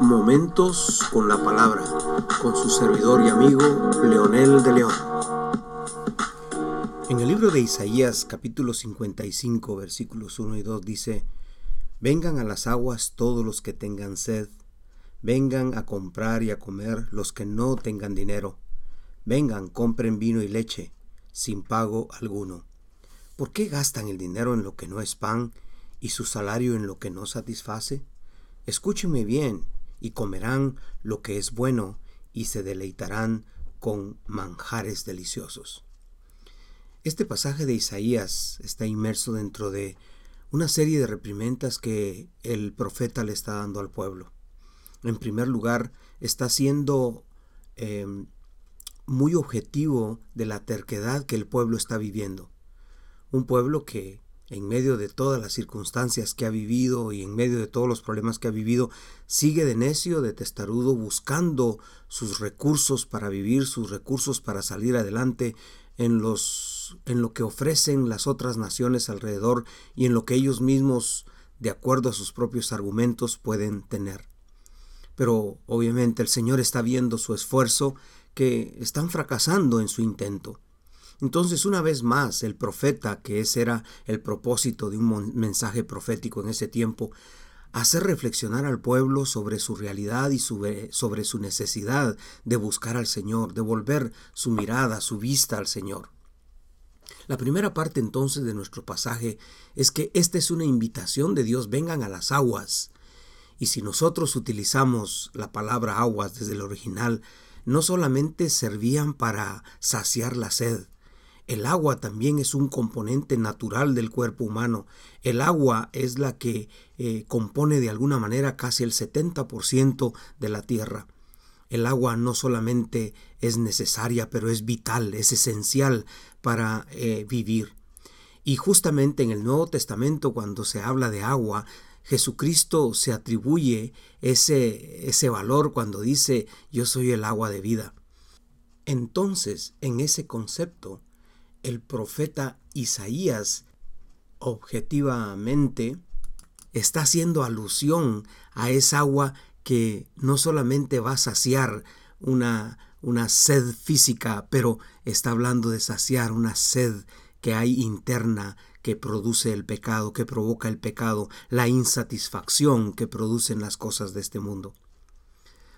Momentos con la palabra, con su servidor y amigo Leonel de León. En el libro de Isaías capítulo 55 versículos 1 y 2 dice, Vengan a las aguas todos los que tengan sed, vengan a comprar y a comer los que no tengan dinero, vengan, compren vino y leche, sin pago alguno. ¿Por qué gastan el dinero en lo que no es pan y su salario en lo que no satisface? Escúchenme bien, y comerán lo que es bueno, y se deleitarán con manjares deliciosos. Este pasaje de Isaías está inmerso dentro de una serie de reprimendas que el profeta le está dando al pueblo. En primer lugar, está siendo em, muy objetivo de la terquedad que el pueblo está viviendo. Un pueblo que en medio de todas las circunstancias que ha vivido y en medio de todos los problemas que ha vivido, sigue de necio, de testarudo, buscando sus recursos para vivir, sus recursos para salir adelante en los en lo que ofrecen las otras naciones alrededor y en lo que ellos mismos, de acuerdo a sus propios argumentos, pueden tener. Pero obviamente el Señor está viendo su esfuerzo que están fracasando en su intento. Entonces, una vez más, el profeta, que ese era el propósito de un mensaje profético en ese tiempo, hacer reflexionar al pueblo sobre su realidad y sobre su necesidad de buscar al Señor, de volver su mirada, su vista al Señor. La primera parte entonces de nuestro pasaje es que esta es una invitación de Dios, vengan a las aguas. Y si nosotros utilizamos la palabra aguas desde el original, no solamente servían para saciar la sed, el agua también es un componente natural del cuerpo humano. El agua es la que eh, compone de alguna manera casi el 70% de la tierra. El agua no solamente es necesaria, pero es vital, es esencial para eh, vivir. Y justamente en el Nuevo Testamento, cuando se habla de agua, Jesucristo se atribuye ese, ese valor cuando dice yo soy el agua de vida. Entonces, en ese concepto, el profeta Isaías objetivamente está haciendo alusión a esa agua que no solamente va a saciar una, una sed física, pero está hablando de saciar una sed que hay interna que produce el pecado, que provoca el pecado, la insatisfacción que producen las cosas de este mundo.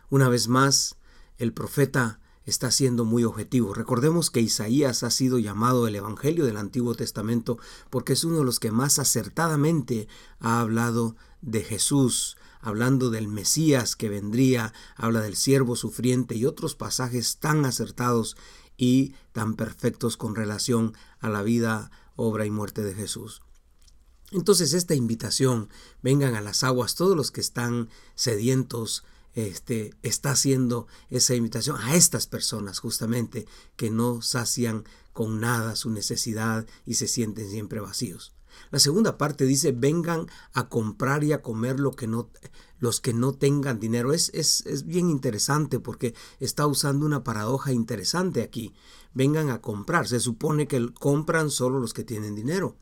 Una vez más, el profeta está siendo muy objetivo. Recordemos que Isaías ha sido llamado el Evangelio del Antiguo Testamento porque es uno de los que más acertadamente ha hablado de Jesús, hablando del Mesías que vendría, habla del siervo sufriente y otros pasajes tan acertados y tan perfectos con relación a la vida, obra y muerte de Jesús. Entonces esta invitación, vengan a las aguas todos los que están sedientos este, está haciendo esa invitación a estas personas justamente que no sacian con nada su necesidad y se sienten siempre vacíos. La segunda parte dice, vengan a comprar y a comer lo que no, los que no tengan dinero. Es, es, es bien interesante porque está usando una paradoja interesante aquí. Vengan a comprar. Se supone que compran solo los que tienen dinero.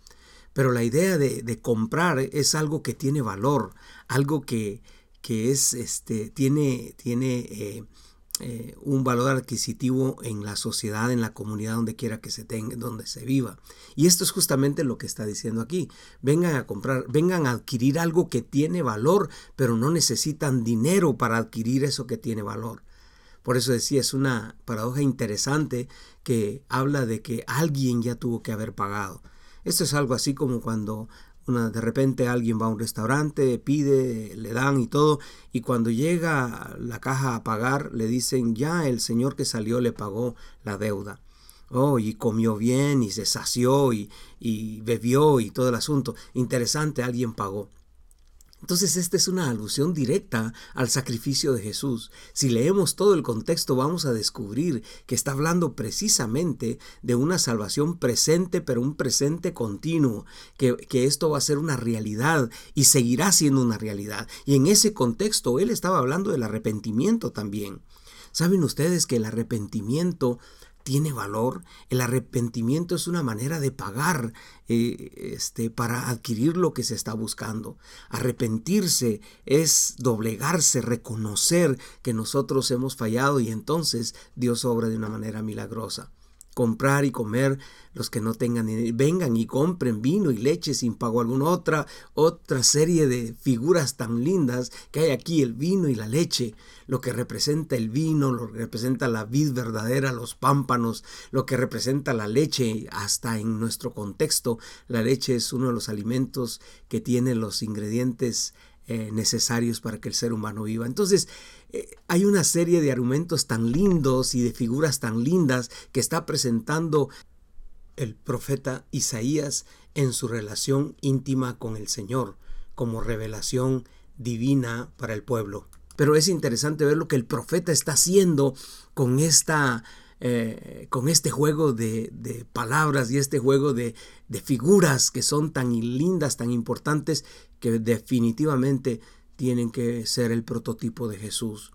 Pero la idea de, de comprar es algo que tiene valor, algo que, que es, este, tiene, tiene eh, eh, un valor adquisitivo en la sociedad, en la comunidad, donde quiera que se tenga, donde se viva. Y esto es justamente lo que está diciendo aquí. Vengan a comprar, vengan a adquirir algo que tiene valor, pero no necesitan dinero para adquirir eso que tiene valor. Por eso decía, es una paradoja interesante que habla de que alguien ya tuvo que haber pagado. Esto es algo así como cuando de repente alguien va a un restaurante, pide, le dan y todo, y cuando llega la caja a pagar, le dicen, ya el señor que salió le pagó la deuda. Oh, y comió bien, y se sació, y, y bebió, y todo el asunto. Interesante, alguien pagó. Entonces esta es una alusión directa al sacrificio de Jesús. Si leemos todo el contexto vamos a descubrir que está hablando precisamente de una salvación presente, pero un presente continuo, que, que, esto va a ser una realidad y seguirá siendo una realidad. Y en ese contexto él estaba hablando del arrepentimiento también. ¿Saben ustedes que el arrepentimiento tiene valor. El arrepentimiento es una manera de pagar eh, este, para adquirir lo que se está buscando. Arrepentirse es doblegarse, reconocer que nosotros hemos fallado y entonces Dios obra de una manera milagrosa comprar y comer los que no tengan vengan y compren vino y leche sin pago alguna otra otra serie de figuras tan lindas que hay aquí el vino y la leche lo que representa el vino lo que representa la vid verdadera los pámpanos lo que representa la leche hasta en nuestro contexto la leche es uno de los alimentos que tiene los ingredientes eh, necesarios para que el ser humano viva. Entonces, eh, hay una serie de argumentos tan lindos y de figuras tan lindas que está presentando el profeta Isaías en su relación íntima con el Señor, como revelación divina para el pueblo. Pero es interesante ver lo que el profeta está haciendo con esta eh, con este juego de, palabras y este juego de, de, figuras que son tan lindas, tan importantes, que definitivamente tienen que ser el prototipo de Jesús.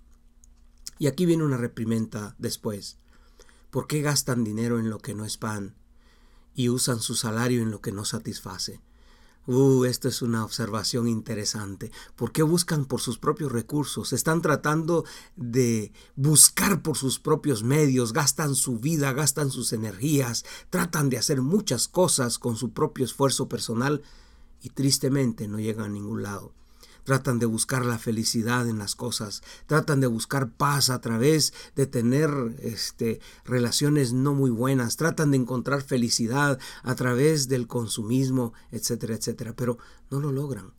Y aquí viene una reprimenda después. ¿Por qué gastan dinero en lo que no es pan y usan su salario en lo que no satisface? Uh, esto es una observación interesante. ¿Por qué buscan por sus propios recursos? Están tratando de buscar por sus propios medios, gastan su vida, gastan sus energías, tratan de hacer muchas cosas con su propio esfuerzo personal y tristemente no llegan a ningún lado tratan de buscar la felicidad en las cosas, tratan de buscar paz a través de tener este, relaciones no muy buenas, tratan de encontrar felicidad a través del consumismo, etcétera, etcétera, pero no lo logran.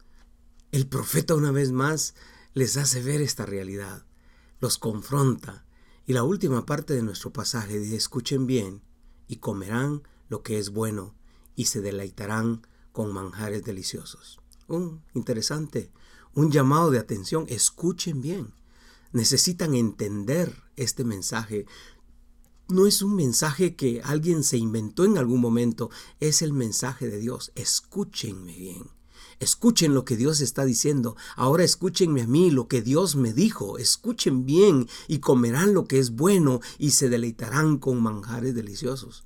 El profeta una vez más les hace ver esta realidad, los confronta, y la última parte de nuestro pasaje dice, escuchen bien, y comerán lo que es bueno, y se deleitarán con manjares deliciosos. Un interesante un llamado de atención. Escuchen bien. Necesitan entender este mensaje. No es un mensaje que alguien se inventó en algún momento, es el mensaje de Dios. Escúchenme bien. Escuchen lo que Dios está diciendo. Ahora escúchenme a mí lo que Dios me dijo. Escuchen bien y comerán lo que es bueno y se deleitarán con manjares deliciosos.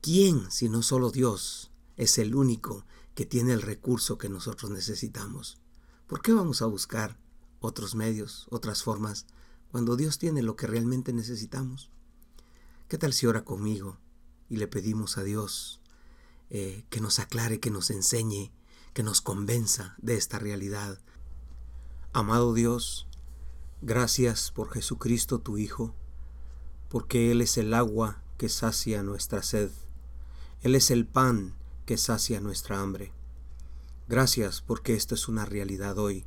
¿Quién, si no solo Dios, es el único que tiene el recurso que nosotros necesitamos? ¿Por qué vamos a buscar otros medios, otras formas, cuando Dios tiene lo que realmente necesitamos? ¿Qué tal si ora conmigo y le pedimos a Dios eh, que nos aclare, que nos enseñe, que nos convenza de esta realidad? Amado Dios, gracias por Jesucristo tu Hijo, porque Él es el agua que sacia nuestra sed, Él es el pan que sacia nuestra hambre. Gracias porque esta es una realidad hoy.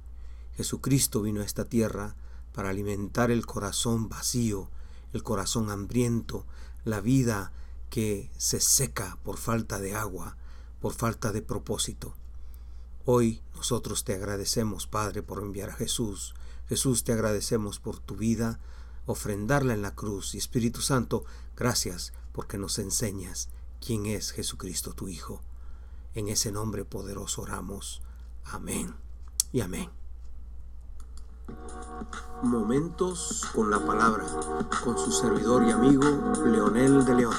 Jesucristo vino a esta tierra para alimentar el corazón vacío, el corazón hambriento, la vida que se seca por falta de agua, por falta de propósito. Hoy nosotros te agradecemos, Padre, por enviar a Jesús. Jesús, te agradecemos por tu vida, ofrendarla en la cruz. Y Espíritu Santo, gracias porque nos enseñas quién es Jesucristo tu Hijo. En ese nombre poderoso oramos. Amén y amén. Momentos con la palabra, con su servidor y amigo Leonel de León.